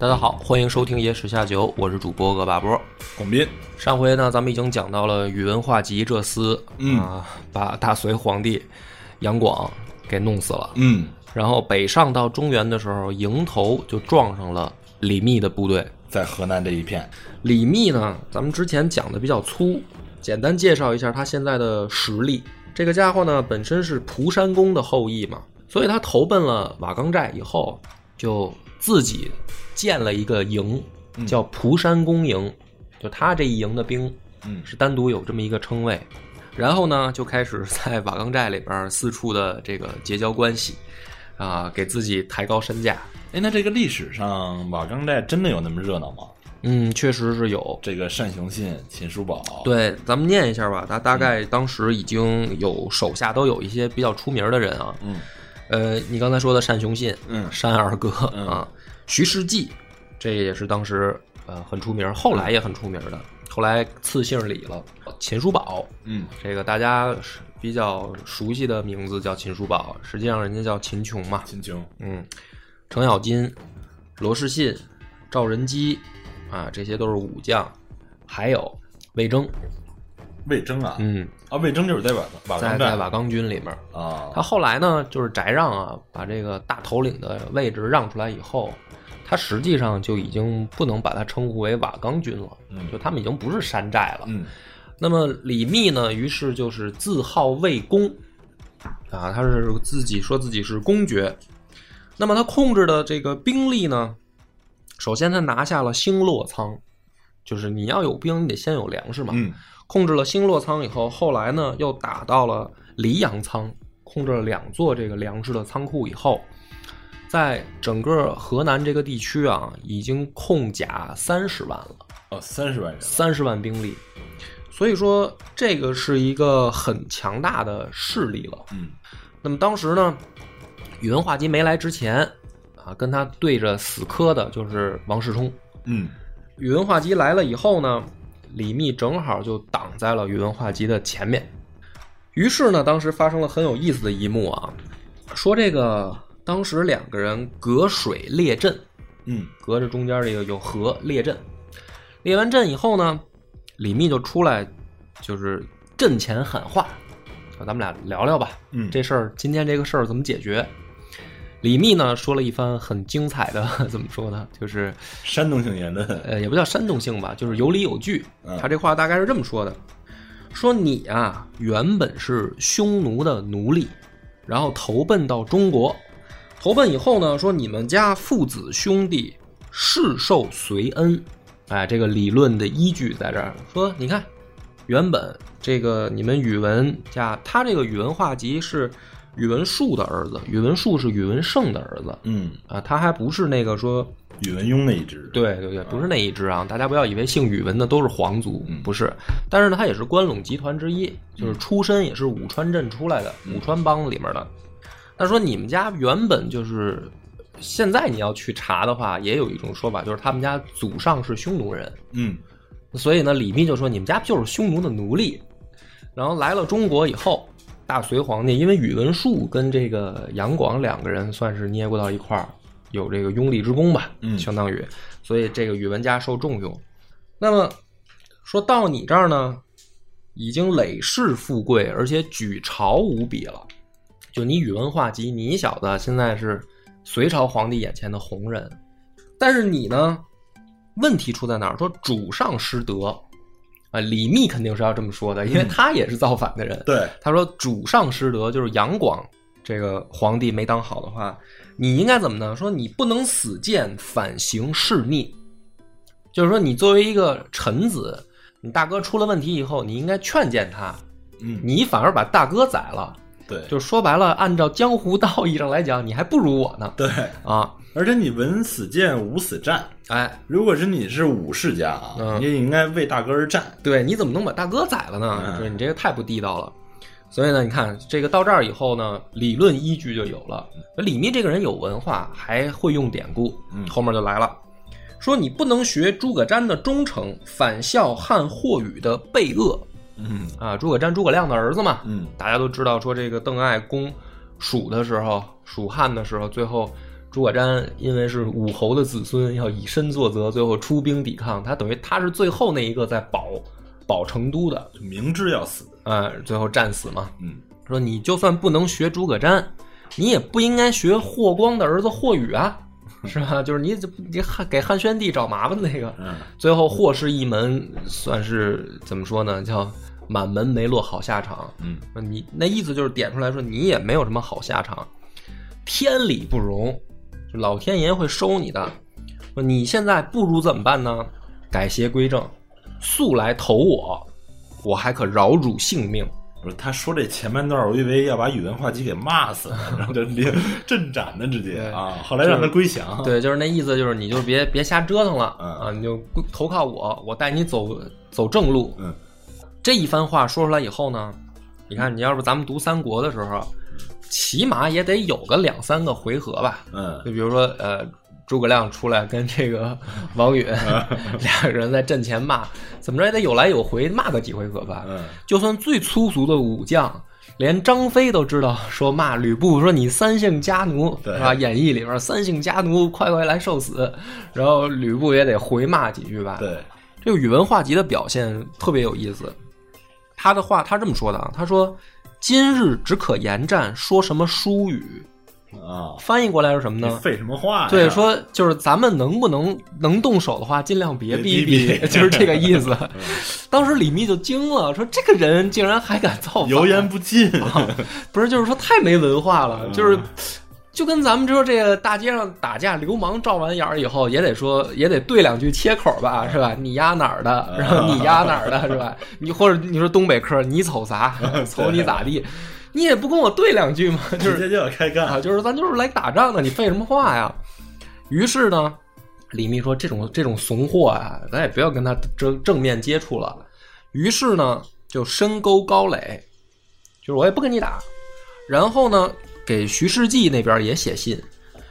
大家好，欢迎收听《野史下酒》，我是主播恶霸波。广斌，上回呢，咱们已经讲到了宇文化及这厮，嗯啊，把大隋皇帝杨广给弄死了。嗯，然后北上到中原的时候，迎头就撞上了李密的部队。在河南这一片，李密呢，咱们之前讲的比较粗，简单介绍一下他现在的实力。这个家伙呢，本身是蒲山公的后裔嘛，所以他投奔了瓦岗寨以后，就自己建了一个营，叫蒲山公营。就他这一营的兵，嗯是单独有这么一个称谓。然后呢，就开始在瓦岗寨里边四处的这个结交关系，啊，给自己抬高身价。哎，那这个历史上瓦岗寨真的有那么热闹吗？嗯，确实是有。这个单雄信、秦叔宝，，对，咱们念一下吧。他大概当时已经有手下都有一些比较出名的人啊。嗯呃，你刚才说的单雄信，嗯单二哥嗯啊，徐世绩，这也是当时呃很出名，后来也很出名的。后来赐姓李了。秦叔宝，嗯这个大家比较熟悉的名字叫秦叔宝，实际上人家叫秦琼嘛。秦琼，嗯，程咬金、罗士信、赵仁基啊，这些都是武将，还有魏征，魏征啊，嗯，啊，魏征就是在瓦瓦在岗寨在瓦岗军里面。啊，他后来呢，就是翟让啊，把这个大头领的位置让出来以后，他实际上就已经不能把他称呼为瓦岗军了，嗯就他们已经不是山寨了。嗯那么李密呢，于是就是自号魏公，啊，他是自己说自己是公爵。那么他控制的这个兵力呢，首先他拿下了星落仓，就是你要有兵，你得先有粮食嘛。嗯控制了星洛仓以后，后来呢又打到了黎阳仓，控制了两座这个粮食的仓库以后，在整个河南这个地区啊，已经控甲三十万了。哦，三十万人，三十万兵力，所以说这个是一个很强大的势力了。嗯那么当时呢，宇文化及没来之前啊，跟他对着死磕的就是王世充。嗯宇文化及来了以后呢，李密正好就挡在了宇文化及的前面。于是呢，当时发生了很有意思的一幕啊，说这个当时两个人隔水列阵，嗯隔着中间这个有河列阵，列完阵以后呢，李密就出来，就是阵前喊话，说咱们俩聊聊吧，嗯，这事儿今天这个事儿怎么解决？李密呢说了一番很精彩的，怎么说呢？就是煽动性言论，呃，也不叫煽动性吧，就是有理有据嗯。他这话大概是这么说的：说你啊，原本是匈奴的奴隶，然后投奔到中国，投奔以后呢，说你们家父子兄弟世受隋恩，哎，这个理论的依据在这儿。说你看，原本这个你们宇文家，他这个宇文化及是宇文述的儿子，宇文述是宇文盛的儿子嗯，啊，他还不是那个说。宇文邕那一支，，对对对，不是那一支啊！大家不要以为姓宇文的都是皇族，嗯不是。但是呢，他也是关陇集团之一，就是出身也是武川镇出来的，武川帮里面的。他说你们家原本就是，现在你要去查的话，也有一种说法，就是他们家祖上是匈奴人，嗯所以呢，李密就说你们家就是匈奴的奴隶。然后来了中国以后，大隋皇帝因为宇文述跟这个杨广两个人算是捏过到一块儿，有这个拥立之功吧，嗯相当于，所以这个宇文家受重用。那么说到你这儿呢，已经累世富贵，而且举朝无比了。就你宇文化及，你小子现在是隋朝皇帝眼前的红人，但是你呢，问题出在哪儿？说主上失德啊，李密肯定是要这么说的，因为他也是造反的人。对，他说主上失德，就是杨广这个皇帝没当好的话，你应该怎么呢？说你不能死谏反行弑逆，就是说你作为一个臣子，你大哥出了问题以后，你应该劝谏他，嗯，你反而把大哥宰了，对，就说白了，按照江湖道义上来讲，你还不如我呢。对，啊。而且你文死谏，武死战。哎，如果是你是武士家啊，嗯你也应该为大哥而战。对，你怎么能把大哥宰了呢？嗯对你这个太不地道了。所以呢，你看这个到这儿以后呢，理论依据就有了。李密这个人有文化，还会用典故，嗯后面就来了，说你不能学诸葛瞻的忠诚，反效汉霍宇的悖恶嗯啊。诸葛瞻，诸葛亮的儿子嘛，嗯大家都知道，说这个邓艾攻蜀的时候，蜀汉的时候，最后诸葛瞻因为是武侯的子孙，要以身作则，最后出兵抵抗。他等于他是最后那一个在保保成都的，明知要死。呃，最后战死嘛。嗯说你就算不能学诸葛瞻，你也不应该学霍光的儿子霍宇啊，是吧？就是你你汉给汉宣帝找麻烦那个。嗯最后霍氏一门算是怎么说呢？叫满门没落好下场。嗯你那意思就是点出来说你也没有什么好下场，天理不容，就老天爷会收你的。说你现在不如怎么办呢？改邪归正，速来投我，我还可饶汝性命。不是他说这前半段，我以为要把宇文化及给骂死了，然后就连镇斩呢，直接啊。后来让他归降。对，就是那意思，就是你就别别瞎折腾了嗯啊，你就归投靠我，我带你走走正路。嗯这一番话说出来以后呢，你看，你要是咱们读三国的时候，起码也得有个两三个回合吧。嗯就比如说，呃，诸葛亮出来跟这个王允 两个人在阵前骂，怎么着也得有来有回，骂个几回合吧。嗯就算最粗俗的武将，连张飞都知道说骂吕布说你三姓家奴对是吧？演义里边三姓家奴，快快来受死。然后吕布也得回骂几句吧。对，这个宇文化及的表现特别有意思。他的话他这么说的啊，他说：“今日只可言战，说什么书语？”啊，翻译过来是什么呢？废什么话呀？对，说就是咱们能不能能动手的话，尽量别逼逼逼 就是这个意思。当时李密就惊了，说这个人竟然还敢造反，油盐不进。不是，就是说太没文化了，嗯就是就跟咱们说这个大街上打架，流氓照完眼儿以后，也得说也得对两句切口吧，是吧？你丫哪儿的？然后你丫哪儿的，是吧？你或者你说东北客，你瞅啥？瞅你咋地？你也不跟我对两句吗？就是直接就要开干啊，就是咱就是来打仗的，你废什么话呀？于是呢，李密说这种这种怂货啊，咱也不要跟他正正面接触了。于是呢，就深沟高垒，就是我也不跟你打。然后呢，给徐世绩那边也写信，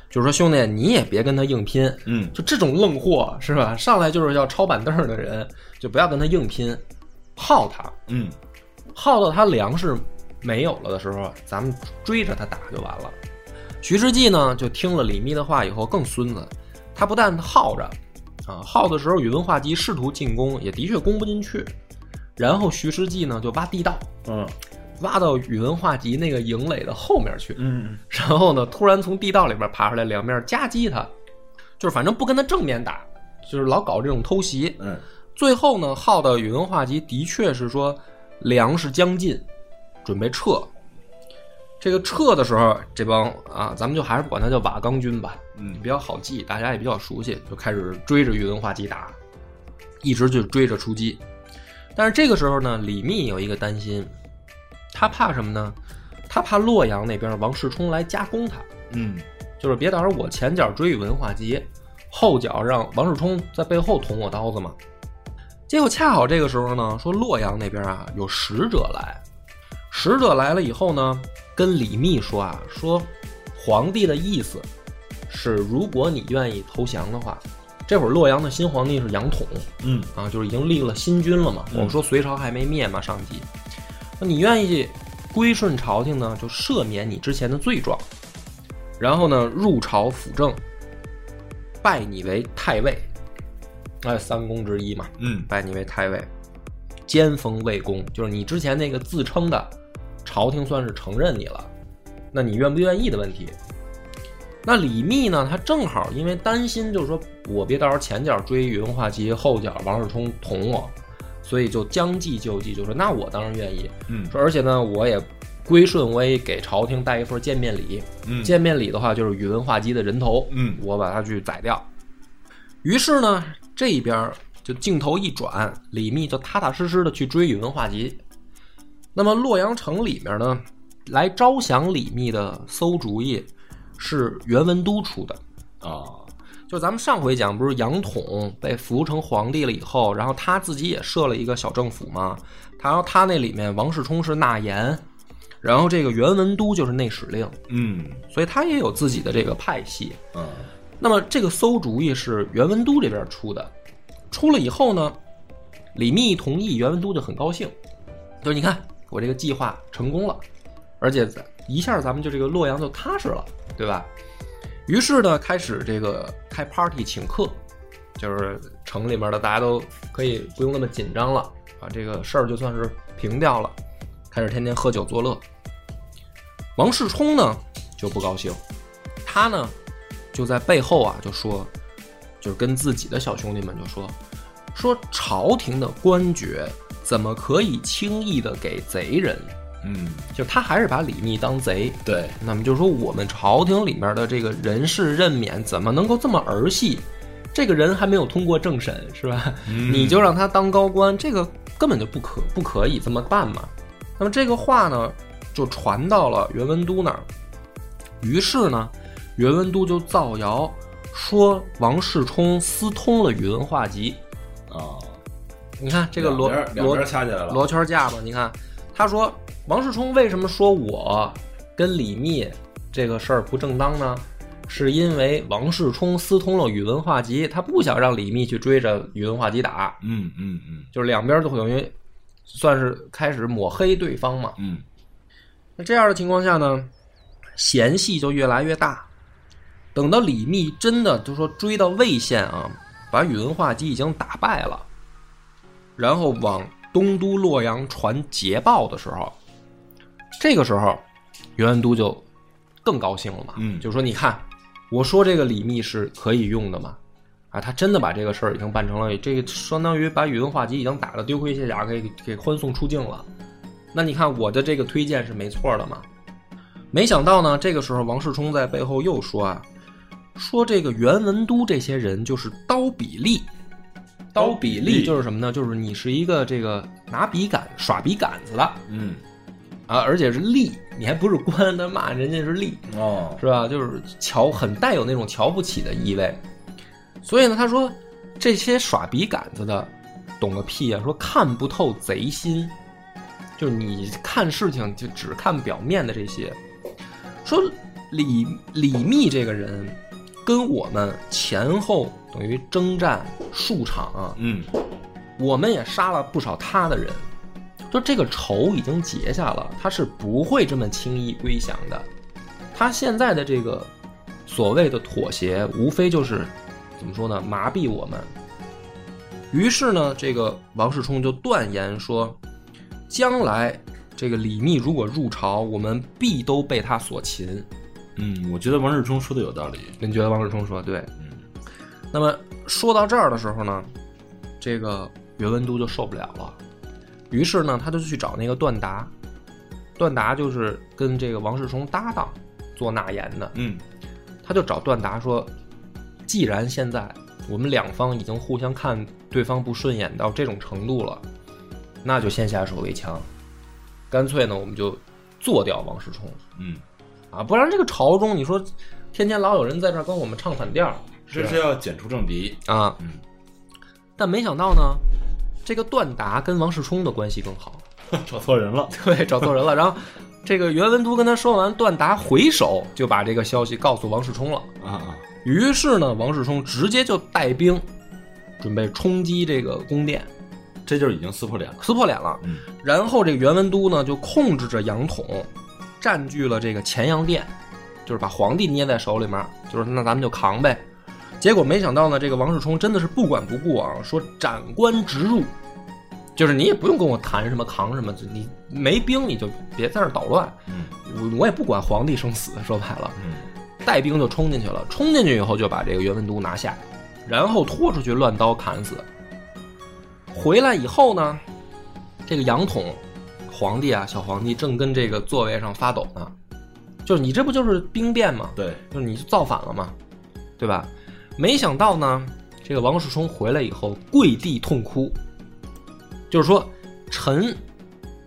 就是说兄弟，你也别跟他硬拼。嗯就这种愣货是吧？上来就是要抄板凳的人，就不要跟他硬拼，耗他。嗯耗到他粮食没有了的时候，咱们追着他打就完了。徐世绩呢，就听了李密的话以后更孙子，他不但耗着，啊，耗的时候宇文化及试图进攻，也的确攻不进去。然后徐世绩呢就挖地道，嗯挖到宇文化及那个营垒的后面去，嗯然后呢突然从地道里边爬出来，两面夹击他，就是反正不跟他正面打，就是老搞这种偷袭。嗯最后呢，耗到宇文化及的确是说粮食将尽，准备撤。这个撤的时候，这帮啊，咱们就还是管他叫瓦岗军吧，嗯比较好记，大家也比较熟悉，就开始追着宇文化及打，一直就追着出击。但是这个时候呢，李密有一个担心，他怕什么呢？他怕洛阳那边王世充来加攻他，嗯就是别到时候我前脚追宇文化及，后脚让王世充在背后捅我刀子嘛。结果恰好这个时候呢，说洛阳那边啊有使者来，使者来了以后呢，跟李密说啊，说皇帝的意思是，如果你愿意投降的话，这会儿洛阳的新皇帝是杨统嗯啊，就是已经立了新君了嘛。嗯我们说隋朝还没灭嘛，上集。那你愿意归顺朝廷呢，就赦免你之前的罪状，然后呢入朝辅政，拜你为太尉，哎，三公之一嘛，嗯拜你为太尉，兼封魏公，就是你之前那个自称的，朝廷算是承认你了，那你愿不愿意的问题。那李密呢？他正好因为担心，就是说我别到时候前脚追宇文化及，后脚王世充捅我，所以就将计就计，就说那我当然愿意。嗯说而且呢，我也归顺，我也给朝廷带一份见面礼。嗯见面礼的话，就是宇文化及的人头，嗯我把他去宰掉。于是呢，这边就镜头一转，李密就踏踏实实的去追宇文化及。那么洛阳城里面呢，来招降李密的馊主意是袁文都出的。啊，就咱们上回讲，不是杨统被扶成皇帝了以后，然后他自己也设了一个小政府嘛。他然后他那里面王世充是纳言，然后这个袁文都就是内史令，嗯所以他也有自己的这个派系。嗯那么这个馊主意是袁文都这边出的，出了以后呢，李密一同意，袁文都就很高兴，就是你看我这个计划成功了，而且一下咱们就这个洛阳就踏实了，对吧？于是呢，开始这个开 party 请客，就是城里面的大家都可以不用那么紧张了，把这个事儿就算是平掉了，开始天天喝酒作乐。王世充呢就不高兴，他呢就在背后啊就说，就是跟自己的小兄弟们就说，说朝廷的官爵怎么可以轻易的给贼人？嗯，就他还是把李密当贼，对，那么就是说，我们朝廷里面的这个人事任免怎么能够这么儿戏？这个人还没有通过政审，是吧？嗯你就让他当高官，这个根本就不可不可以这么办嘛。那么这个话呢，就传到了袁文都那儿。于是呢，袁文都就造谣说王世充私通了宇文化及。啊，你看这个罗罗边掐起来了，罗圈架嘛，你看，他说王世充为什么说我跟李密这个事儿不正当呢？是因为王世充私通了宇文化及，他不想让李密去追着宇文化及打，嗯嗯嗯就是两边都等于算是开始抹黑对方嘛。嗯那这样的情况下呢，嫌隙就越来越大。等到李密真的就说追到魏县啊，把宇文化及已经打败了，然后往东都洛阳传捷报的时候，这个时候袁文都就更高兴了嘛，嗯就说你看，我说这个李密是可以用的嘛，啊，他真的把这个事儿已经办成了，这个相当于把宇文化及已经打得丢盔卸甲，给给欢送出境了。那你看我的这个推荐是没错的嘛？没想到呢，这个时候王世充在背后又说啊，说这个袁文都这些人就是刀笔吏，刀笔吏就是什么呢？就是你是一个这个拿笔杆耍笔杆子的嗯啊，而且是吏，你还不是官，他骂人家是吏，哦，是吧？就是瞧很带有那种瞧不起的意味。所以呢，他说这些耍笔杆子的懂个屁啊！说看不透贼心，就是你看事情就只看表面的这些。说李李密这个人跟我们前后等于征战数场啊，嗯我们也杀了不少他的人，就这个仇已经结下了，他是不会这么轻易归降的。他现在的这个所谓的妥协，无非就是怎么说呢，麻痹我们。于是呢，这个王世充就断言说，将来这个李密如果入朝，我们必都被他所擒。嗯，我觉得王世充说的有道理，您觉得王世充说的对？嗯那么说到这儿的时候呢，这个袁文都就受不了了，于是呢，他就去找那个段达，段达就是跟这个王世充搭档做纳言的，嗯。他就找段达说，既然现在我们两方已经互相看对方不顺眼到这种程度了，那就先下手为强，干脆呢，我们就做掉王世充嗯，啊，不然这个朝中你说天天老有人在这儿跟我们唱反调，这是要剪除政敌，啊，嗯。但没想到呢，这个段达跟王世充的关系更好，找错人了，对，找错人了。然后这个袁文都跟他说完，段达回首就把这个消息告诉王世充了。啊啊，于是呢，王世充直接就带兵准备冲击这个宫殿，这就是已经撕破脸了，撕破脸了。嗯然后这个袁文都呢就控制着杨统，占据了这个乾阳殿，就是把皇帝捏在手里面，就是那咱们就扛呗。结果没想到呢，这个王世充真的是不管不顾啊，说斩官直入，就是你也不用跟我谈什么扛什么，你没兵你就别在那捣乱，嗯我我也不管皇帝生死，说白了，嗯带兵就冲进去了，冲进去以后就把这个袁文都拿下，然后拖出去乱刀砍死。回来以后呢，这个杨统皇帝啊，小皇帝正跟这个座位上发抖呢，就是你这不就是兵变吗？对，就是你造反了嘛，对吧？没想到呢，这个王世充回来以后跪地痛哭，就是说臣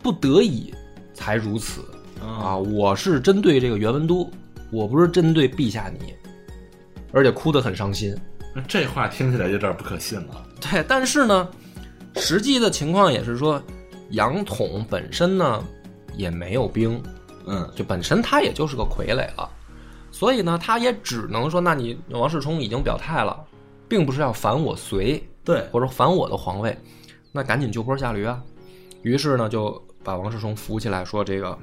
不得已才如此啊，我是针对这个袁文都，我不是针对陛下你。而且哭得很伤心。那这话听起来有点不可信了。对，但是呢，实际的情况也是说，杨统本身呢也没有兵，嗯就本身他也就是个傀儡了，所以呢，他也只能说，那你王世充已经表态了，并不是要反我隋，对，或者反我的皇位，那赶紧就坡下驴啊。于是呢，就把王世充扶起来，说：“这个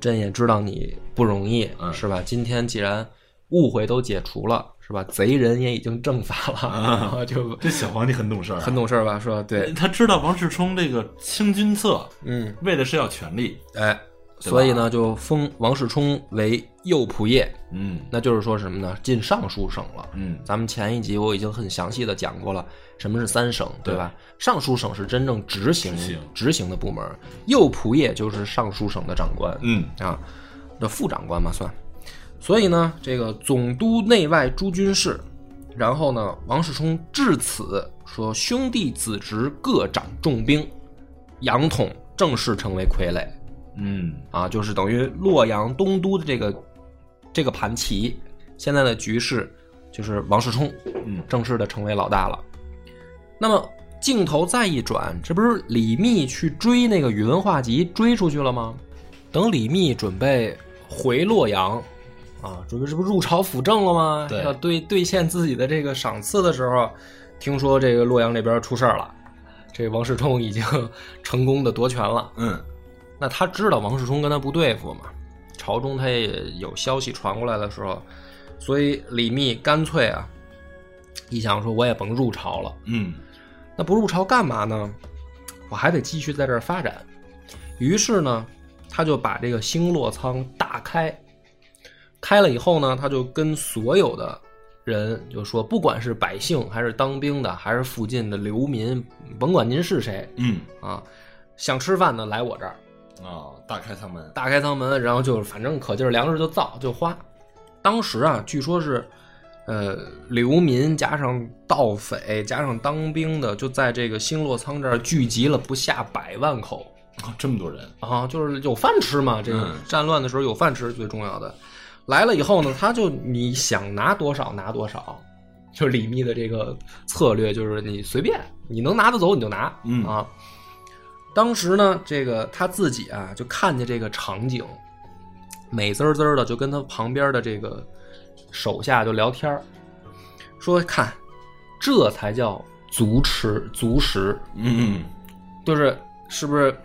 朕也知道你不容易，嗯是吧？今天既然误会都解除了，是吧？贼人也已经正法了，啊 就这小皇帝很懂事儿啊，很懂事儿吧？说对，他知道王世充这个清君侧，嗯，为的是要权力。哎，所以呢，就封王世充为右仆射，嗯。那就是说什么呢？进尚书省了。嗯。咱们前一集我已经很详细的讲过了，什么是三省，对。吧？尚书省是真正执行执行。执行的部门，右仆射就是尚书省的长官，嗯。啊，的副长官嘛算。所以呢，这个总督内外诸军事，然后呢，王世充至此说兄弟子侄各掌重兵，杨统正式成为傀儡嗯啊，就是等于洛阳东都的这个这个盘棋，现在的局势就是王世充嗯正式的成为老大了。那么镜头再一转，这不是李密去追那个宇文化及追出去了吗？等李密准备回洛阳，啊，准备这不入朝辅政了吗？对要兑兑现自己的这个赏赐的时候，听说这个洛阳这边出事儿了，这王世充已经 成功的夺权了。嗯那他知道王世充跟他不对付嘛，朝中他也有消息传过来的时候，所以李密干脆啊，一想说我也甭入朝了，嗯那不入朝干嘛呢？我还得继续在这儿发展。于是呢，他就把这个星落仓大开，开了以后呢，他就跟所有的人就说，不管是百姓还是当兵的，还是附近的流民，甭管您是谁嗯啊，想吃饭的来我这儿，啊，大开仓门。大开仓门，然后就反正可劲儿粮食就造就花。当时啊，据说是，呃，流民加上盗匪加上当兵的，就在这个星落仓这儿聚集了不下百万口啊，这么多人。啊，就是有饭吃嘛。这个嗯战乱的时候有饭吃是最重要的。来了以后呢，他就你想拿多少拿多少，就是李密的这个策略，就是你随便，你能拿得走你就拿，嗯啊。当时呢，这个他自己啊，就看见这个场景，美滋滋的，就跟他旁边的这个手下就聊天儿说看，这才叫足吃足食，嗯就是是不是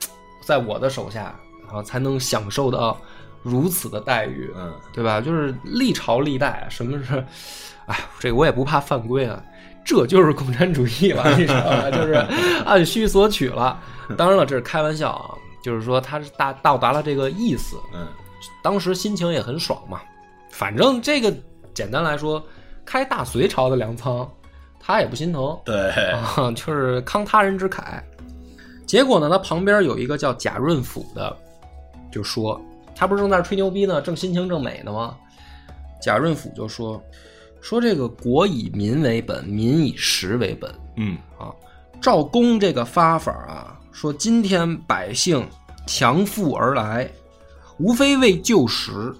在我的手下，然后才能享受到如此的待遇，嗯对吧？就是历朝历代，什么是，哎，这个我也不怕犯规啊，这就是共产主义了，你知道吧？就是按需索取了。当然了，这是开玩笑啊，就是说他是大到达了这个意思，嗯当时心情也很爽嘛。反正这个简单来说，开大隋朝的粮仓，他也不心疼，对，啊，就是慷他人之慨。结果呢，他旁边有一个叫贾润甫的，就说他不是正在那吹牛逼呢，正心情正美呢吗？贾润甫就说说这个国以民为本，民以食为本嗯啊。赵公这个发法啊，说今天百姓强富而来，无非为救食。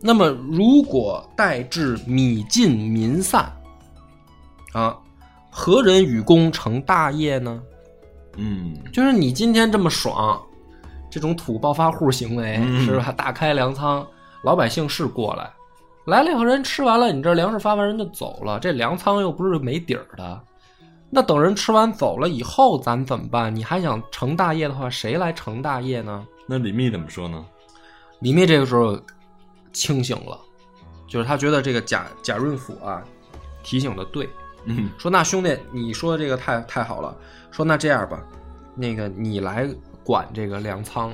那么如果待至米尽民散，啊，何人与公成大业呢？嗯就是你今天这么爽，这种土暴发户行为、嗯是吧？大开粮仓，老百姓是过来，来了以后人吃完了，你这粮食发完人就走了，这粮仓又不是没底儿的。那等人吃完走了以后，咱怎么办？你还想成大业的话，谁来成大业呢？那李密怎么说呢？李密这个时候清醒了，就是他觉得这个贾贾润甫啊提醒的对，嗯说那兄弟，你说的这个太太好了，说那这样吧，那个你来管这个粮仓，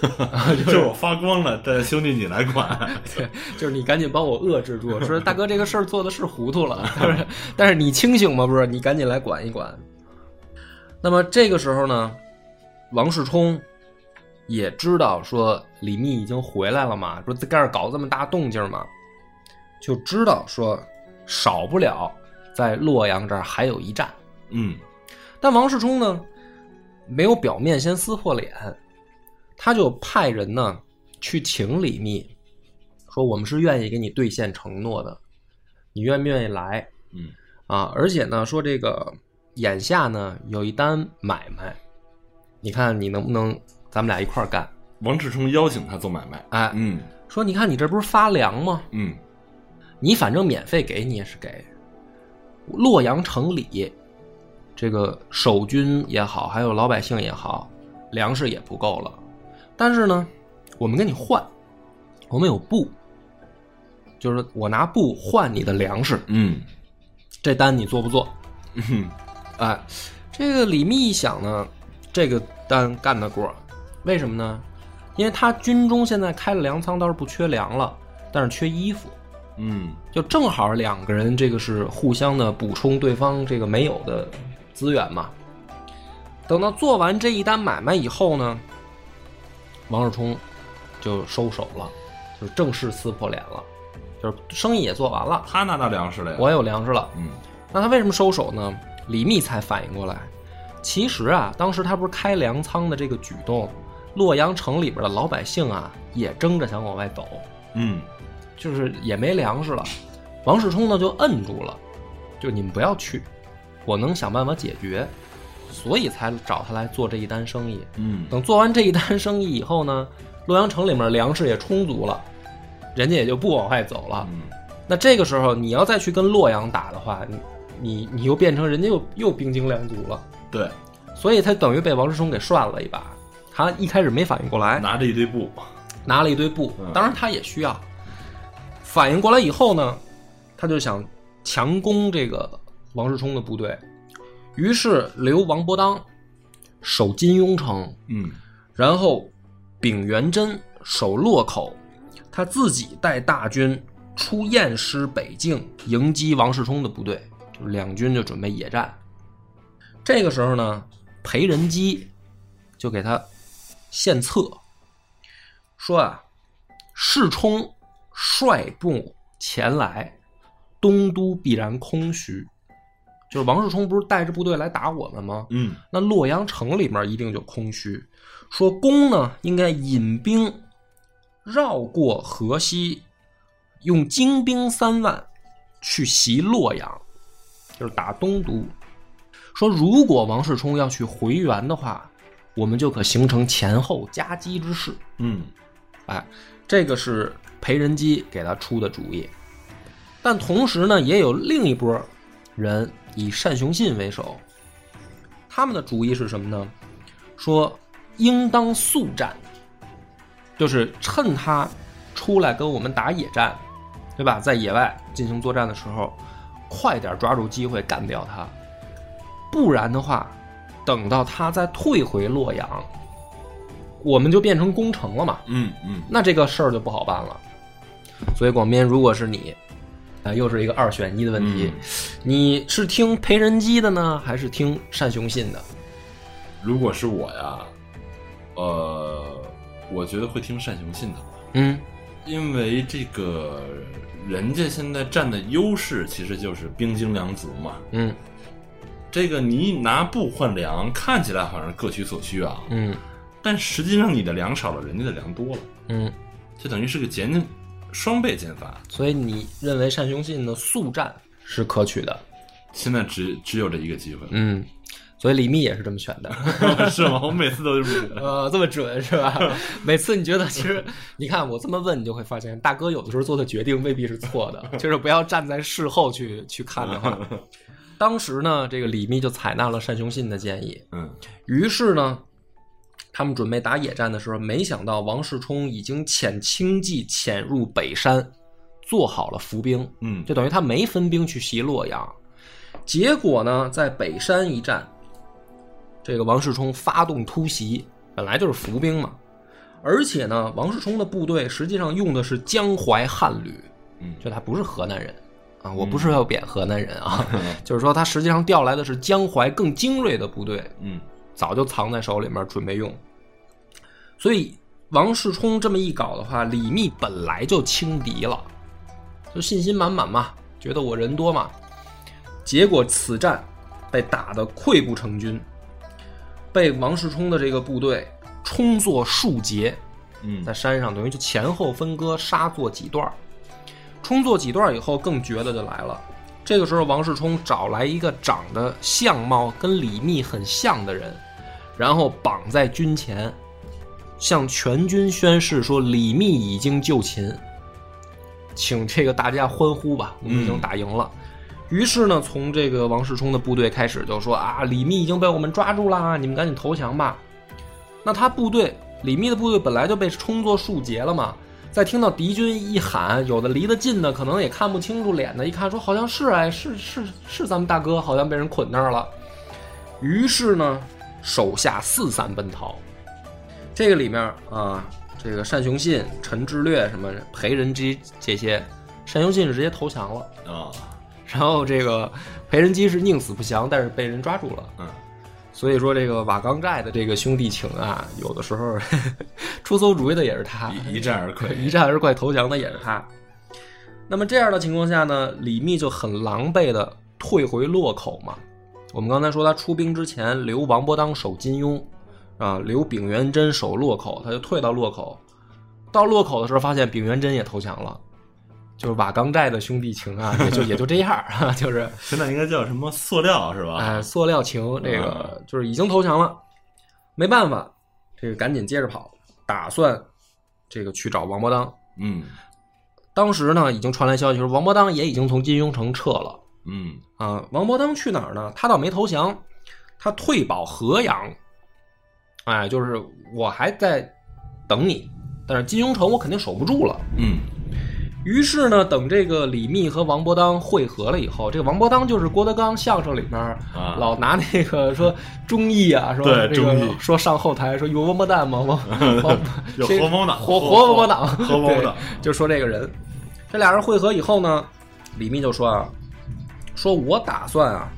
就是我发光了，但兄弟你来管。对，就是你赶紧帮我遏制住，说大哥这个事儿做的是糊涂了，但是但是你清醒吗？不是，你赶紧来管一管。那么这个时候呢，王世充也知道说李密已经回来了嘛，说在这儿搞这么大动静嘛，就知道说少不了在洛阳这儿还有一战。嗯但王世充呢，没有表面先撕破脸，他就派人呢去请李密，说我们是愿意给你兑现承诺的，你愿不愿意来？嗯啊，而且呢，说这个眼下呢有一单买卖，你看你能不能咱们俩一块儿干？王世充邀请他做买卖，哎，嗯说你看你这不是发粮吗？嗯你反正免费给你也是给。洛阳城里，这个守军也好，还有老百姓也好，粮食也不够了。但是呢，我们跟你换，我们有布，就是我拿布换你的粮食，嗯这单你做不做？嗯哎，这个李密一想呢，这个单干得过，为什么呢？因为他军中现在开了粮仓，倒是不缺粮了，但是缺衣服。嗯就正好两个人这个是互相的补充对方这个没有的资源嘛。等到做完这一单买卖以后呢，王世充就收手了，就是正式撕破脸了，就是生意也做完了，他拿到粮食了呀，我有粮食了。嗯那他为什么收手呢？李密才反应过来，其实啊，当时他不是开粮仓的这个举动，洛阳城里边的老百姓啊也争着想往外走。嗯就是也没粮食了。王世充呢就摁住了，就你们不要去，我能想办法解决，所以才找他来做这一单生意。嗯等做完这一单生意以后呢，洛阳城里面粮食也充足了，人家也就不往外走了。嗯那这个时候你要再去跟洛阳打的话，你你你又变成人家又又兵精粮足了，对，所以他等于被王世充给涮了一把。他一开始没反应过来，拿着一堆布，拿了一堆布嗯，当然他也需要。反应过来以后呢，他就想强攻这个王世充的部队，于是留王伯当守金庸城，嗯然后丙元贞守洛口，他自己带大军出偃师北境迎击王世充的部队，就两军就准备野战。这个时候呢，裴仁基就给他献策，说啊，世充率部前来，东都必然空虚。就是王世充不是带着部队来打我们吗？嗯那洛阳城里面一定就空虚。说公呢应该引兵绕过河西，用精兵三万去袭洛阳，就是打东都。说如果王世充要去回援的话，我们就可形成前后夹击之势。嗯哎，这个是裴仁基给他出的主意。但同时呢，也有另一波人以单雄信为首，他们的主意是什么呢？说应当速战，就是趁他出来跟我们打野战，对吧？在野外进行作战的时候，快点抓住机会干掉他，不然的话，等到他再退回洛阳，我们就变成攻城了嘛。嗯嗯那这个事儿就不好办了。所以广斌，如果是你，啊、又是一个二选一的问题，嗯。你是听裴仁基的呢，还是听单雄信的？如果是我呀，呃，我觉得会听单雄信的，嗯。因为这个人家现在占的优势其实就是兵精粮足嘛。嗯。这个你拿布换粮，看起来好像各取所需啊，嗯。但实际上你的粮少了，人家的粮多了，嗯，就等于是个减双倍减法。所以你认为单雄信的速战是可取的？现在只只有这一个机会，嗯，所以李密也是这么选的。是吗？我每次都是这么呃，这么准是吧？每次你觉得其实，你看我这么问，你就会发现，大哥有的时候做的决定未必是错的，就是不要站在事后去去看的话。当时呢，这个李密就采纳了单雄信的建议，嗯于是呢，他们准备打野战的时候，没想到王世充已经遣轻骑潜入北山，做好了伏兵，嗯。就等于他没分兵去袭洛阳。结果呢，在北山一战，这个王世充发动突袭，本来就是伏兵嘛，而且呢，王世充的部队实际上用的是江淮汉旅，嗯。就他不是河南人。啊，我不是要贬河南人啊，就是说他实际上调来的是江淮更精锐的部队，嗯早就藏在手里面准备用。所以王世充这么一搞的话，李密本来就轻敌了，就信心满满嘛，觉得我人多嘛。结果此战被打得溃不成军，被王世充的这个部队冲作数节，嗯在山上等于就前后分割，杀作几段儿冲作几段以后，更绝的就来了。这个时候，王世充找来一个长得相貌跟李密很像的人，然后绑在军前，向全军宣誓说：“李密已经就擒，请这个大家欢呼吧，我们已经打赢了。于是呢，从这个王世充的部队开始就说：“啊，李密已经被我们抓住了，你们赶紧投降吧。”那他部队李密的部队本来就被冲作数截了嘛。再听到敌军一喊，有的离得近的可能也看不清楚脸的，一看说好像是哎，是是是咱们大哥，好像被人捆那儿了。于是呢，手下四散奔逃。这个里面啊，这个单雄信、陈志略什么裴仁基这些，单雄信是直接投降了啊，然后这个裴仁基是宁死不降，但是被人抓住了。嗯。所以说，这个瓦岗寨的这个兄弟情啊，有的时候 出馊主意的也是他，一战而溃，一战而溃投降的也是他。那么这样的情况下呢，李密就很狼狈的退回洛口嘛。我们刚才说他出兵之前留王伯当守金庸，啊，留丙元贞守洛口，他就退到洛口。到洛口的时候，发现丙元贞也投降了。就是瓦岗寨的兄弟情啊，也就也就这样，就是 现在应该叫什么塑料是吧？哎，塑料情，这个就是已经投降了，没办法，这个赶紧接着跑，打算这个去找王伯当。嗯，当时呢，已经传来消息说王伯当也已经从金庸城撤了。嗯啊，王伯当去哪儿呢？他倒没投降，他退保河阳。哎，就是我还在等你，但是金庸城我肯定守不住了。嗯。于是呢，等这个李密和王伯当会合了以后，这个王伯当就是郭德纲相声里面老拿那个说忠义啊，说这个说上后台说有王八蛋吗？王 王有活毛党，活活王八党，活毛 党，就说这个人。这俩人会合以后呢，李密就说啊，说我打算啊，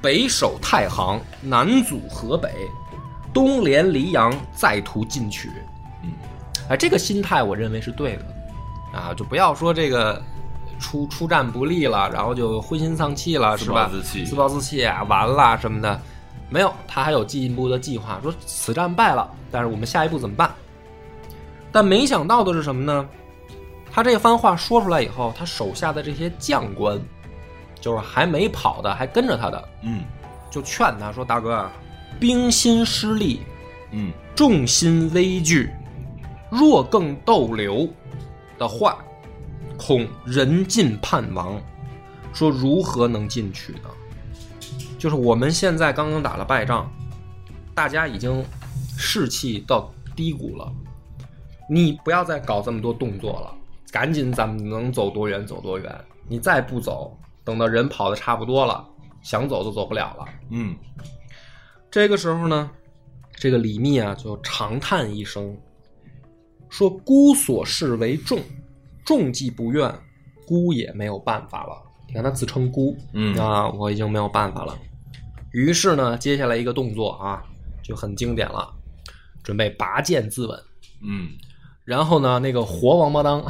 北守太行，南阻河北，东连黎阳，再图进取。嗯，哎，这个心态我认为是对的。啊，就不要说这个出出战不利了，然后就灰心丧气了，是吧？自暴自弃，自暴自弃啊，完了什么的，没有，他还有进一步的计划，说此战败了，但是我们下一步怎么办？但没想到的是什么呢？他这番话说出来以后，他手下的这些将官，就是还没跑的，还跟着他的，嗯，就劝他说：“大哥啊，兵心失利，嗯，众心危惧，若更逗留。”的话，恐人尽叛亡。说如何能进取呢？就是我们现在刚刚打了败仗，大家已经士气到低谷了。你不要再搞这么多动作了，赶紧咱们能走多远走多远。你再不走，等到人跑的差不多了，想走都走不了了。嗯，这个时候呢，这个李密啊就长叹一声。说孤所事为众，众既不愿，孤也没有办法了。你看他自称孤，嗯啊，我已经没有办法了。于是呢，接下来一个动作啊，就很经典了，准备拔剑自刎。嗯，然后呢，那个活王八当，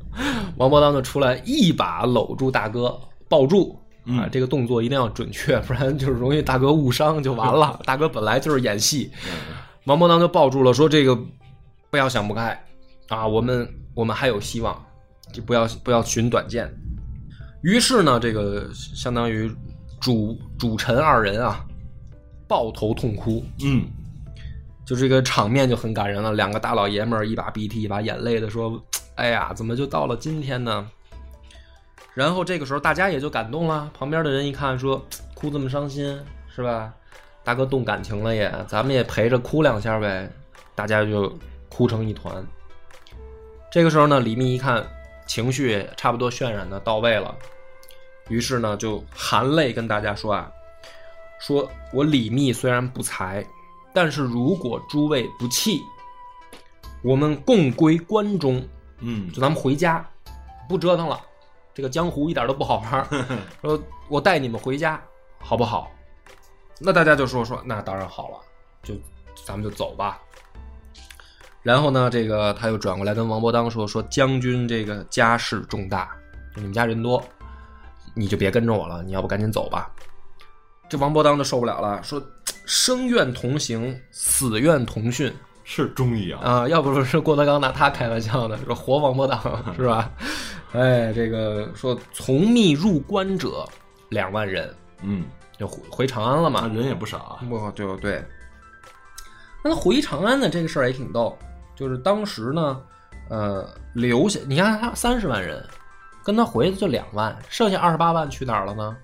王八当就出来，一把搂住大哥，抱住啊，这个动作一定要准确，不然就是容易大哥误伤就完了。大哥本来就是演戏，王伯当就抱住了，说这个。不要想不开，啊，我们我们还有希望，就不要不要寻短见。于是呢，这个相当于主主臣二人啊，抱头痛哭。嗯，就这个场面就很感人了。两个大老爷们儿一把鼻涕一把眼泪的说：“哎呀，怎么就到了今天呢？”然后这个时候大家也就感动了。旁边的人一看说：“哭这么伤心是吧？大哥动感情了也，咱们也陪着哭两下呗。”大家就。哭成一团。这个时候呢，李密一看情绪差不多渲染的到位了，于是呢就含泪跟大家说啊：“说我李密虽然不才，但是如果诸位不弃，我们共归关中，嗯，就咱们回家，不折腾了。这个江湖一点都不好玩，说我带你们回家，好不好？那大家就说说，那当然好了，就咱们就走吧。”然后呢，这个他又转过来跟王伯当说：“说将军这个家事重大，你们家人多，你就别跟着我了，你要不赶紧走吧。”这王伯当就受不了了，说：“生愿同行，死愿同训，是忠义啊！啊，要不是郭德纲拿他开玩笑呢，说活王伯当 是吧？哎，这个说从密入关者两万人，嗯，就回回长安了嘛。那人也不少啊。不，对对。那他回长安呢？这个事儿也挺逗，就是当时呢，呃，留下你看他三十万人，跟他回的就两万，剩下二十八万去哪儿了呢？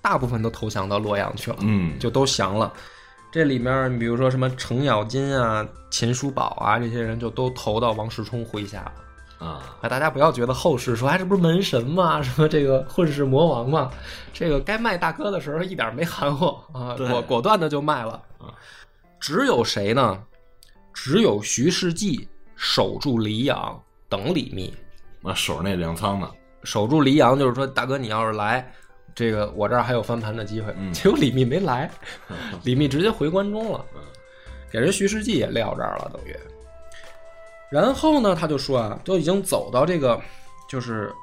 大部分都投降到洛阳去了，嗯，就都降了。这里面，你比如说什么程咬金啊、秦叔宝啊，这些人就都投到王世充麾下了。啊，啊，大家不要觉得后世说，哎，这不是门神吗？什么这个混世魔王吗？这个该卖大哥的时候一点没含糊啊，果果断的就卖了啊。只有谁呢？只有徐世绩守住黎阳，等李密。那守着那粮仓呢。守住黎阳，就是说，大哥，你要是来，这个我这儿还有翻盘的机会。嗯结果李密没来，李密直接回关中了，给人徐世绩也撂这儿了，等于。然后呢，他就说啊，都已经走到这个，就是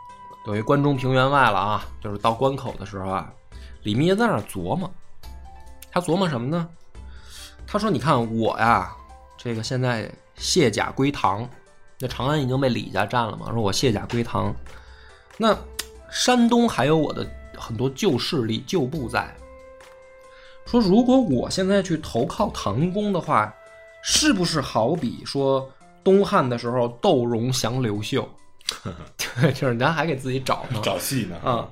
等于关中平原外了啊，就是到关口的时候啊，李密在那琢磨，他琢磨什么呢？他说：“你看我呀，这个现在卸甲归唐，那长安已经被李家占了嘛，说我卸甲归唐，那山东还有我的很多旧势力、旧部在。说如果我现在去投靠唐公的话，是不是好比说东汉的时候窦融降刘秀？对，就是咱还给自己找呢。找戏呢啊。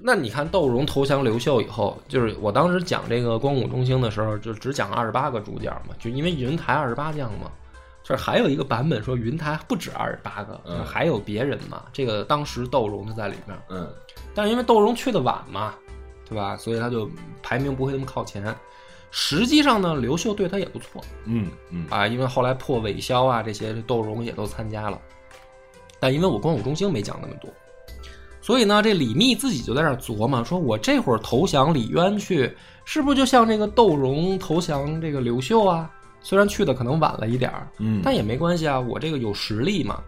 那你看窦融投降刘秀以后，就是我当时讲这个光武中兴的时候，就只讲二十八个主角嘛，就因为云台二十八将嘛。就是还有一个版本说云台不止二十八个，嗯还有别人嘛。这个当时窦融就在里面，嗯但是因为窦融去的晚嘛，对吧？所以他就排名不会那么靠前。实际上呢，刘秀对他也不错嗯嗯啊，因为后来破韦骁啊这些，窦融也都参加了。但因为我光武中兴没讲那么多，所以呢，这李密自己就在那儿琢磨，说我这会儿投降李渊去，是不是就像这个窦融投降这个刘秀啊？虽然去的可能晚了一点儿，嗯，但也没关系啊，我这个有实力嘛。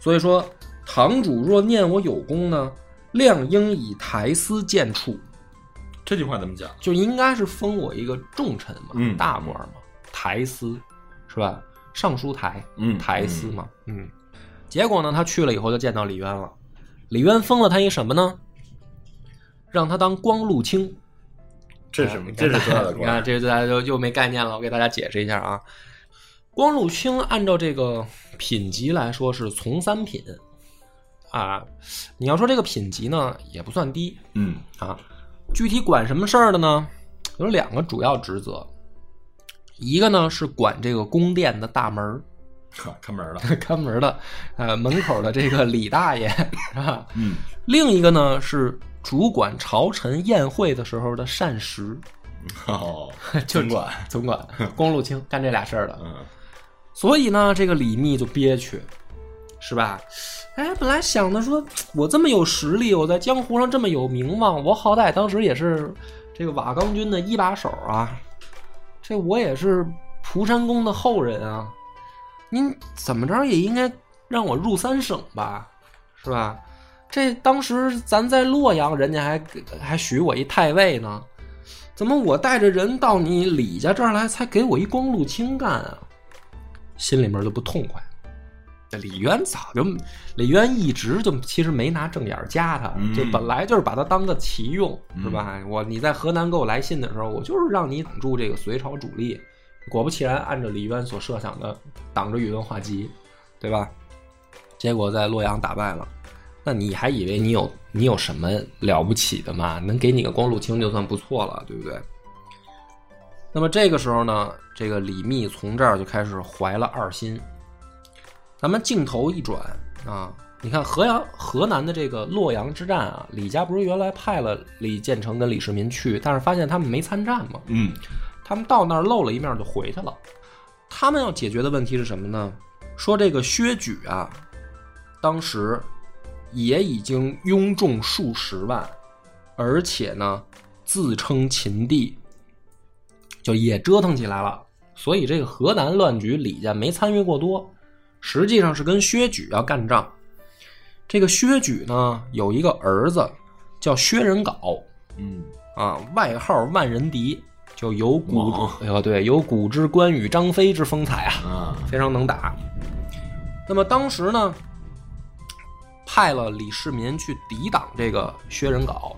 所以说，堂主若念我有功呢，亮应以台司见处，这句话怎么讲？就应该是封我一个重臣嘛，嗯大官嘛，台司是吧？尚书台，嗯台司嘛，嗯。结果呢，他去了以后就见到李渊了，李渊封了他一什么呢？让他当光禄卿。这是什么？这是多大的你看，官？这大家就又没概念了。我给大家解释一下啊，光禄卿按照这个品级来说是从三品啊。你要说这个品级呢，也不算低嗯啊。具体管什么事儿的呢？有两个主要职责，一个呢是管这个宫殿的大门儿看门的。看门儿的，呃，门口的这个李大爷 是吧？嗯另一个呢是主管朝臣宴会的时候的膳食，哦，就总管。总管光禄卿干这俩事儿的。嗯所以呢，这个李密就憋屈，是吧？哎，本来想的说，我这么有实力，我在江湖上这么有名望，我好歹当时也是这个瓦岗军的一把手啊，这我也是蒲山公的后人啊，您怎么着也应该让我入三省吧，是吧？这当时咱在洛阳，人家还还许我一太尉呢，怎么我带着人到你李家这儿来，才给我一光禄卿干啊？心里面就不痛快。这李渊早就，李渊一直就其实没拿正眼儿加他，嗯就本来就是把他当个奇用，是吧？我你在河南给我来信的时候，我就是让你挡住这个隋朝主力。果不其然，按照李渊所设想的，挡着宇文化及，对吧？结果在洛阳打败了。那你还以为你有你有什么了不起的吗？能给你个光禄卿就算不错了，对不对？那么这个时候呢，这个李密从这儿就开始怀了二心。咱们镜头一转啊，你看河阳河南的这个洛阳之战啊，李家不是原来派了李建成跟李世民去，但是发现他们没参战嘛，嗯他们到那儿露了一面就回去了。他们要解决的问题是什么呢？说这个薛举啊，当时也已经拥众数十万，而且呢自称秦帝，就也折腾起来了。所以这个河南乱局，李家没参与过多，实际上是跟薛举要干仗。这个薛举呢有一个儿子叫薛仁杲，嗯啊，外号万人敌，就有古哎呦对，有古之关羽、张飞之风采啊，啊非常能打。那么当时呢，派了李世民去抵挡这个薛仁杲。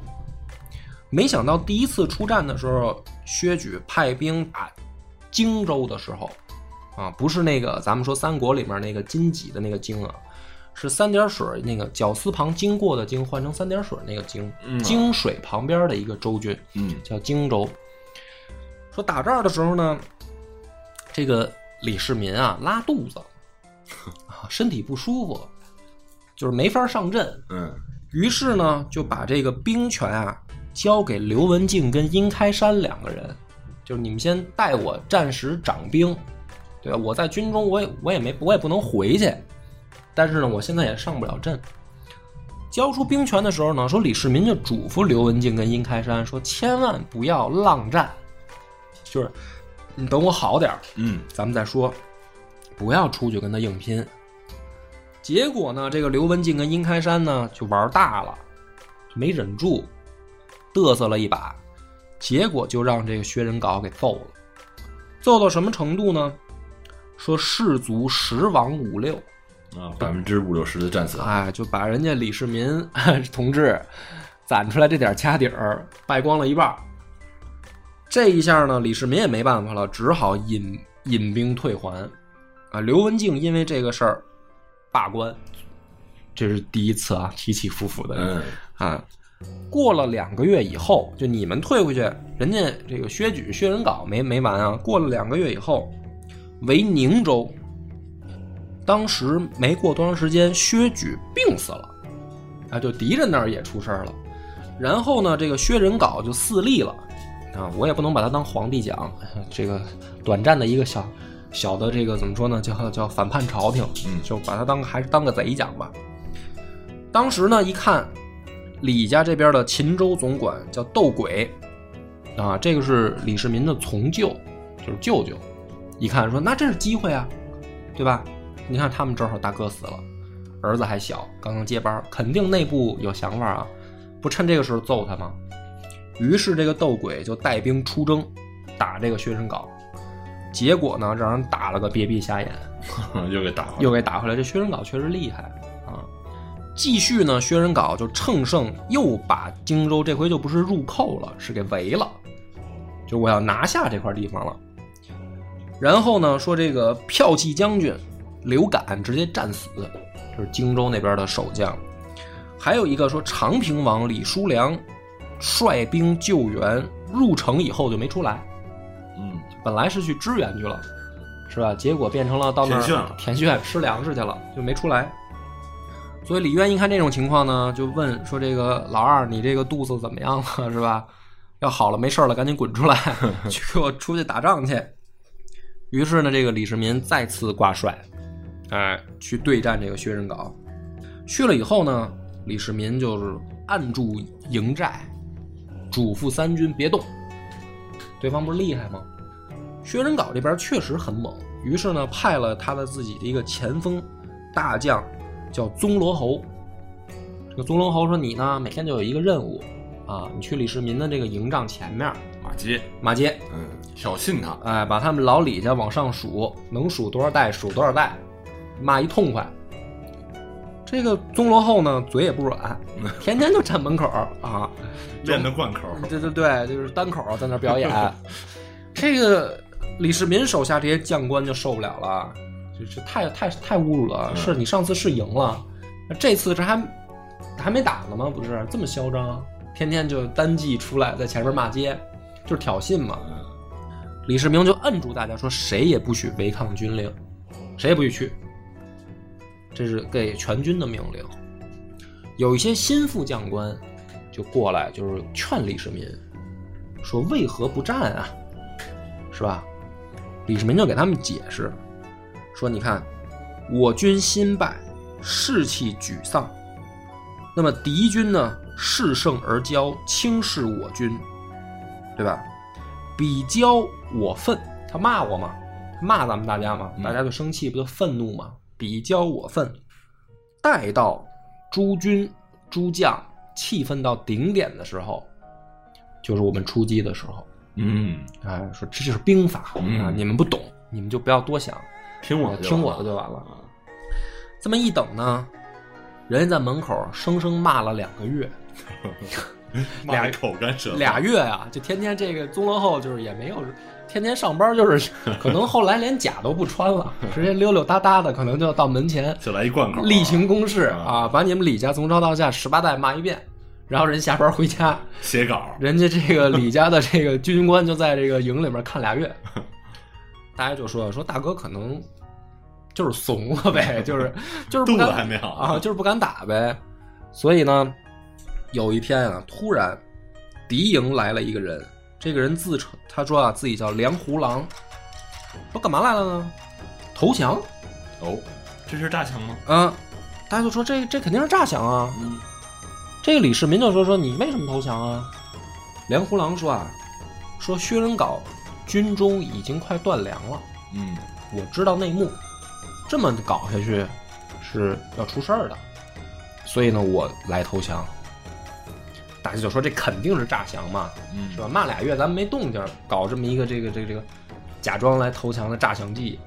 没想到第一次出战的时候，薛举派兵打荆州的时候，啊，不是那个咱们说三国里面那个荆棘的那个荆啊，是三点水那个绞丝旁经过的经换成三点水那个荆，嗯荆水旁边的一个州郡嗯叫荆州。说打这儿的时候呢，这个李世民啊拉肚子，啊身体不舒服，就是没法上阵。嗯于是呢，就把这个兵权啊交给刘文静跟殷开山两个人，就是你们先带我暂时掌兵，对吧？我在军中，我也我也没我也不能回去，但是呢，我现在也上不了阵。交出兵权的时候呢，说李世民就嘱咐刘文静跟殷开山说，千万不要浪战，就是你等我好点儿，嗯咱们再说，不要出去跟他硬拼。结果呢，这个刘文静跟殷开山呢就玩大了，没忍住，嘚瑟了一把，结果就让这个薛仁杲给揍了。揍到什么程度呢？说士卒十亡五六，啊，百分之五六十的战死。哎，就把人家李世民 同志攒出来这点家底儿败光了一半。这一下呢，李世民也没办法了，只好引引兵退还。啊，刘文静因为这个事儿罢官，这是第一次啊，起起伏伏的。嗯啊，过了两个月以后，就你们退回去，人家这个薛举、薛仁杲没没完啊。过了两个月以后，为宁州。当时没过多长时间，薛举病死了，啊，就敌人那儿也出事儿了。然后呢，这个薛仁杲就自立了，啊，我也不能把他当皇帝讲，这个短暂的一个小小的这个怎么说呢，叫叫反叛朝廷，嗯就把他当还是当个贼讲吧。当时呢，一看李家这边的秦州总管叫窦轨，啊，这个是李世民的从舅，就是舅舅。一看说，那这是机会啊，对吧？你看他们正好大哥死了，儿子还小，刚刚接班，肯定内部有想法啊，不趁这个时候揍他吗？于是这个窦鬼就带兵出征，打这个薛仁镐，结果呢，让人打了个别闭瞎眼。又给打回来。又给打回来。这薛仁镐确实厉害啊！继续呢，薛仁镐就乘胜又把荆州这回就不是入寇了，是给围了，就我要拿下这块地方了。然后呢，说这个骠骑将军刘敢直接战死，就是荆州那边的守将。还有一个说长平王李叔良率兵救援，入城以后就没出来，嗯本来是去支援去了，是吧？结果变成了到那儿填炫了填炫吃粮食去了，就没出来。所以李渊一看这种情况呢，就问说：“这个老二，你这个肚子怎么样了？是吧？要好了，没事了，赶紧滚出来，去给我出去打仗去。”于是呢，这个李世民再次挂帅，哎，去对战这个薛仁杲。去了以后呢，李世民就是按住营寨，嘱咐三军别动。对方不是厉害吗？薛仁杲这边确实很猛，于是呢，派了他的自己的一个前锋大将，叫宗罗侯。这个宗罗侯说：“你呢，每天就有一个任务啊，你去李世民的这个营帐前面马街，马街，嗯，挑衅他。哎，把他们老李家往上数，能数多少代数多少代，骂一痛快。这个宗罗后呢，嘴也不软，天天就站门口啊，练的贯口。对对对，就是单口在那表演。这个李世民手下这些将官就受不了了，就是太太太侮辱了。嗯是你上次是赢了，这次这还还没打呢吗？不是这么嚣张，天天就单骑出来在前面骂街，就是挑衅嘛。李世民就摁住大家说，谁也不许违抗军令，谁也不许去。这是给全军的命令。有一些心腹将官就过来，就是劝李世民说：“为何不战啊？是吧？”李世民就给他们解释说：“你看，我军新败，士气沮丧。那么敌军呢，恃胜而骄，轻视我军，对吧？比骄我愤，他骂我嘛，骂咱们大家嘛，嗯大家就生气，不就愤怒嘛？比较我愤，待到诸军诸将气愤到顶点的时候，就是我们出击的时候。嗯，哎，说这就是兵法、嗯啊，你们不懂，你们就不要多想，听我的听我的就完了。这么一等呢，人家在门口生生骂了两个月，骂得口干舌俩月啊，就天天这个宗罗后就是也没有天天上班，就是 可能后来连甲都不穿了，直接溜溜达达的，可能就到门前就来一贯口，例行公事啊。啊，把你们李家从上到下十八代骂一遍，然后人下班回家，写稿，人家这个李家的这个军官就在这个营里面看俩月，大家就说说大哥可能就是怂了呗，就是就是不肚子敢还没好。啊，就是不敢打呗。所以呢，有一天啊，突然敌营来了一个人，这个人自称他说啊自己叫梁胡狼，说干嘛来了呢？投降哦，这是诈降吗？嗯！大家就说这这肯定是诈降啊。嗯，这个李世民就说说你为什么投降啊？梁胡狼说啊，说薛仁杲军中已经快断粮了，嗯，我知道内幕，这么搞下去是要出事儿的，所以呢我来投降。大家就说这肯定是诈降嘛，嗯是吧？骂俩月咱们没动静，搞这么一个这个这个这个假装来投降的诈降计。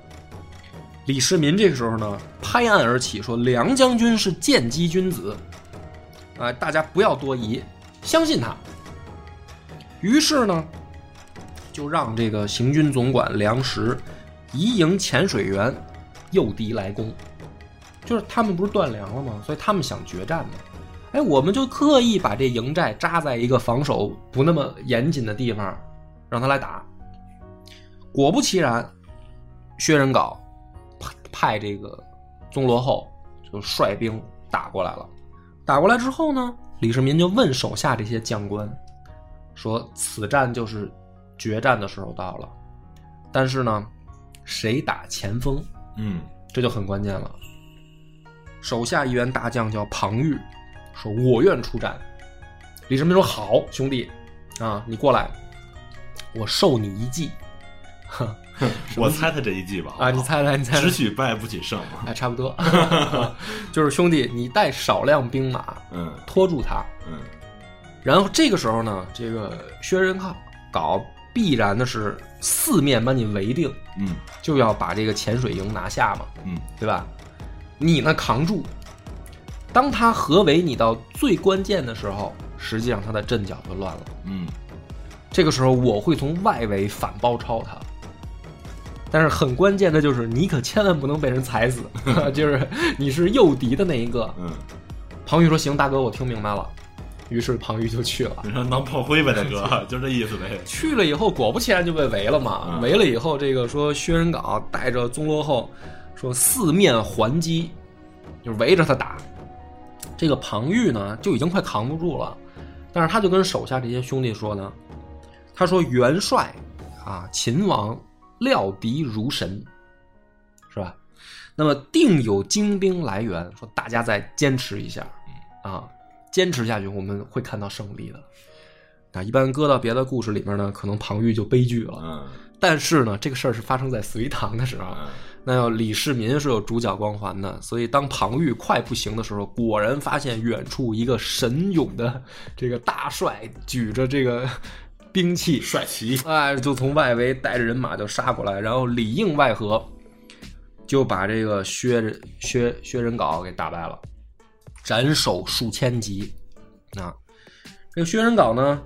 李世民这个时候呢，拍案而起，说梁将军是剑机君子，啊、大家不要多疑，相信他。于是呢，就让这个行军总管梁实移营潜水员诱敌来攻，就是他们不是断粮了吗？所以他们想决战嘛。哎，我们就刻意把这营寨扎在一个防守不那么严谨的地方，让他来打。果不其然，薛仁杲派派这个宗罗后就率兵打过来了。打过来之后呢，李世民就问手下这些将官说：“此战就是决战的时候到了，但是呢，谁打前锋？嗯，这就很关键了。手下一员大将叫庞昱，说：“我愿出战。”李世民说：“好，兄弟，啊，你过来，我授你一计。呵我猜他这一计吧，啊，你猜猜，你猜。猜只，许败不许胜嘛，哎，差不多，就是兄弟，你带少量兵马嗯。拖住他，嗯。然后这个时候呢，这个薛仁康搞必然的是四面把你围定，嗯。就要把这个潜水营拿下嘛，嗯。对吧？你呢扛住，当他合围你到最关键的时候，实际上他的阵脚就乱了。嗯这个时候我会从外围反包抄他，但是很关键的就是你可千万不能被人踩死，就是你是诱敌的那一个。嗯，庞玉说：“行，大哥，我听明白了。”于是庞玉就去了。你说当炮灰呗，大哥，就这意思呗，去了以后，果不其然就被围了嘛。嗯围了以后，这个说薛仁杲带着宗罗后，说四面还击，就是围着他打。这个庞昱呢，就已经快扛不住了，但是他就跟手下这些兄弟说呢，他说元帅啊，秦王料敌如神，是吧？那么定有精兵来源，说大家再坚持一下啊，坚持下去，我们会看到胜利的。那，一般搁到别的故事里面呢，可能庞昱就悲剧了。嗯但是呢，这个事儿是发生在隋唐的时候，嗯那要李世民是有主角光环的，所以当庞昱快不行的时候，果然发现远处一个神勇的这个大帅举着这个兵器，帅旗，哎，就从外围带着人马就杀过来，然后里应外合，就把这个薛仁薛薛仁杲给打败了，斩首数千级。啊，这个薛仁杲呢，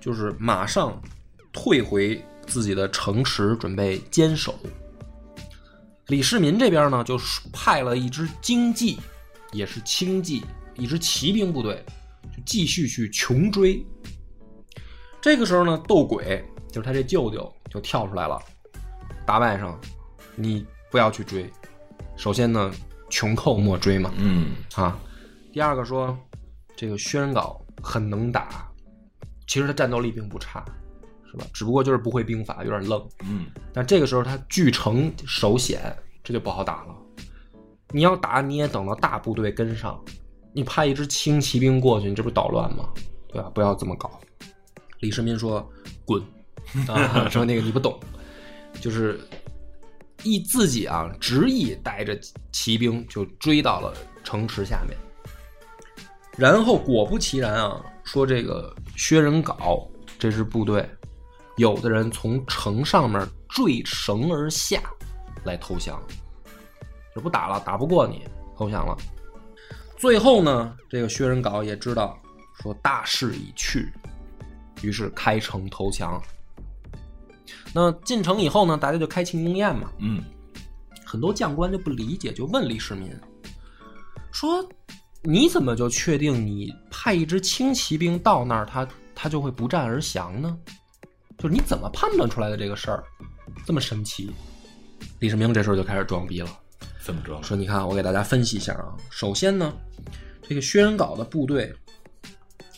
就是马上退回自己的城池，准备坚守。李世民这边呢，就派了一支精骑，也是轻骑，一支骑兵部队，就继续去穷追。这个时候呢，窦轨就是他这舅舅就跳出来了，大外甥，你不要去追。首先呢，穷寇莫追嘛，嗯啊。第二个说，这个薛仁杲很能打，其实他战斗力并不差，是吧？只不过就是不会兵法，有点愣。嗯但这个时候他据城守险，这就不好打了。你要打，你也等到大部队跟上，你派一支轻骑兵过去，你这不捣乱吗？对吧？不要这么搞。李世民说：“滚！”啊，说那个你不懂，就是一自己啊，执意带着骑兵就追到了城池下面。然后果不其然啊，说这个薛仁杲这支部队，有的人从城上面坠绳而下来投降，就不打了，打不过你，投降了。最后呢，这个薛仁杲也知道说大势已去，于是开城投降。那进城以后呢，大家就开庆功宴嘛。嗯很多将官就不理解，就问李世民说：“你怎么就确定你派一支轻骑兵到那儿，他他就会不战而降呢？就是你怎么判断出来的这个事儿这么神奇？”李世民这时候就开始装逼了，怎么装？说：“你看，我给大家分析一下啊。首先呢，这个薛仁杲的部队，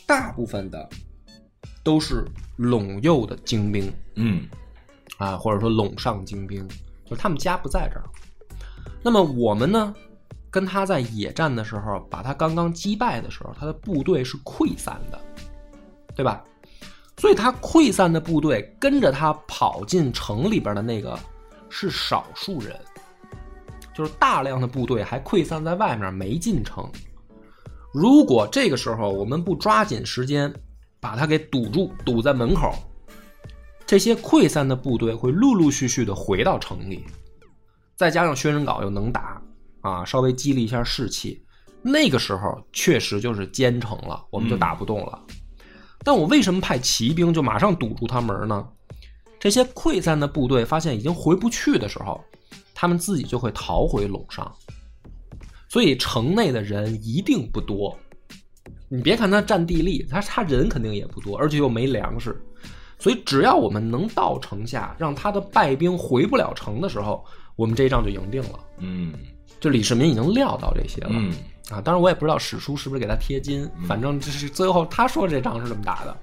大部分的都是陇右的精兵，嗯啊，或者说陇上精兵，就是他们家不在这儿。那么我们呢，跟他在野战的时候，把他刚刚击败的时候，他的部队是溃散的，对吧？所以他溃散的部队跟着他跑进城里边的那个是少数人，就是大量的部队还溃散在外面没进城。如果这个时候我们不抓紧时间把他给堵住，堵在门口，这些溃散的部队会陆陆续续的回到城里，再加上薛仁镐又能打啊，稍微激励一下士气，那个时候确实就是坚城了，我们就打不动了。但我为什么派骑兵就马上堵住他门呢？这些溃散的部队发现已经回不去的时候，他们自己就会逃回陇上，所以城内的人一定不多。你别看他占地利，他他人肯定也不多，而且又没粮食。所以，只要我们能到城下，让他的败兵回不了城的时候，我们这一仗就赢定了。嗯就李世民已经料到这些了、嗯啊，当然我也不知道史书是不是给他贴金，反正这是最后他说这仗是这么打的。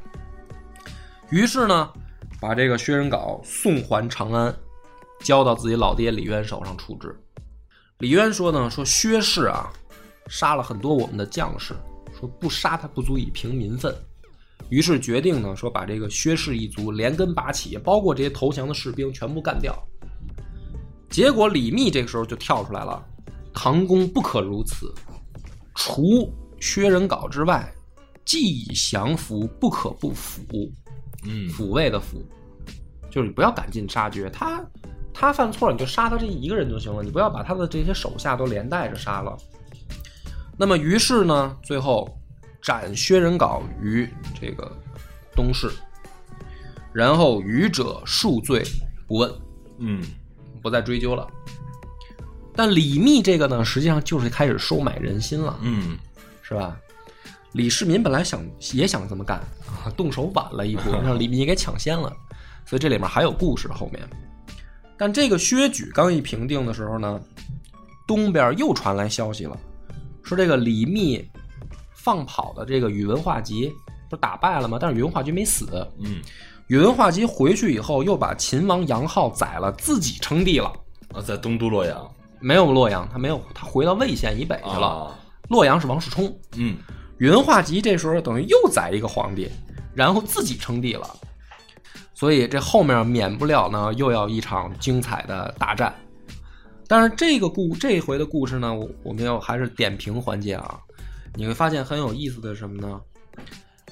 于是呢，把这个薛仁杲送还长安，交到自己老爹李渊手上处置。李渊说呢，说薛氏啊，杀了很多我们的将士，说不杀他不足以平民愤，于是决定呢，说把这个薛氏一族连根拔起，包括这些投降的士兵全部干掉。结果李密这个时候就跳出来了，唐公不可如此，除薛仁镐之外，既已降服，不可不抚。嗯抚慰的抚，就是你不要赶尽杀绝，他他犯错了你就杀他这一个人就行了，你不要把他的这些手下都连带着杀了。那么于是呢，最后斩薛仁镐于这个东市，然后余者恕罪不问，嗯不再追究了。但李密这个呢，实际上就是开始收买人心了。嗯是吧？李世民本来想也想这么干，啊 动手晚了一步，让李密给抢先了，所以这里面还有故事后面。但这个薛举刚一平定的时候呢，东边又传来消息了，说这个李密放跑的这个宇文化及不是打败了吗？但是宇文化及没死，嗯宇文化及回去以后又把秦王杨浩宰了，自己称帝了。啊，在东都洛阳没有洛阳，他没有，他回到魏县以北去了。啊洛阳是王世充，嗯宇文化及这时候等于又宰一个皇帝，然后自己称帝了，所以这后面免不了呢又要一场精彩的大战。但是这个故这回的故事呢，我我们要还是点评环节啊，你会发现很有意思的是什么呢？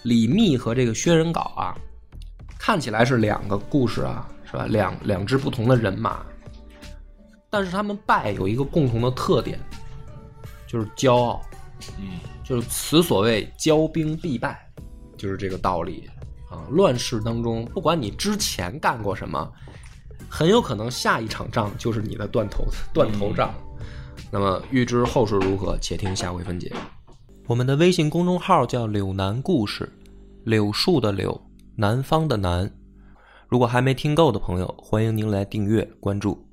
李密和这个薛仁杲啊，看起来是两个故事啊，是吧？两两支不同的人马，但是他们败有一个共同的特点，就是骄傲。嗯就是此所谓骄兵必败，就是这个道理啊。乱世当中，不管你之前干过什么，很有可能下一场仗就是你的断头 断头仗。那么欲知后事如何，且听下回分解。我们的微信公众号叫“柳南故事”，柳树的柳，南方的南。如果还没听够的朋友，欢迎您来订阅关注。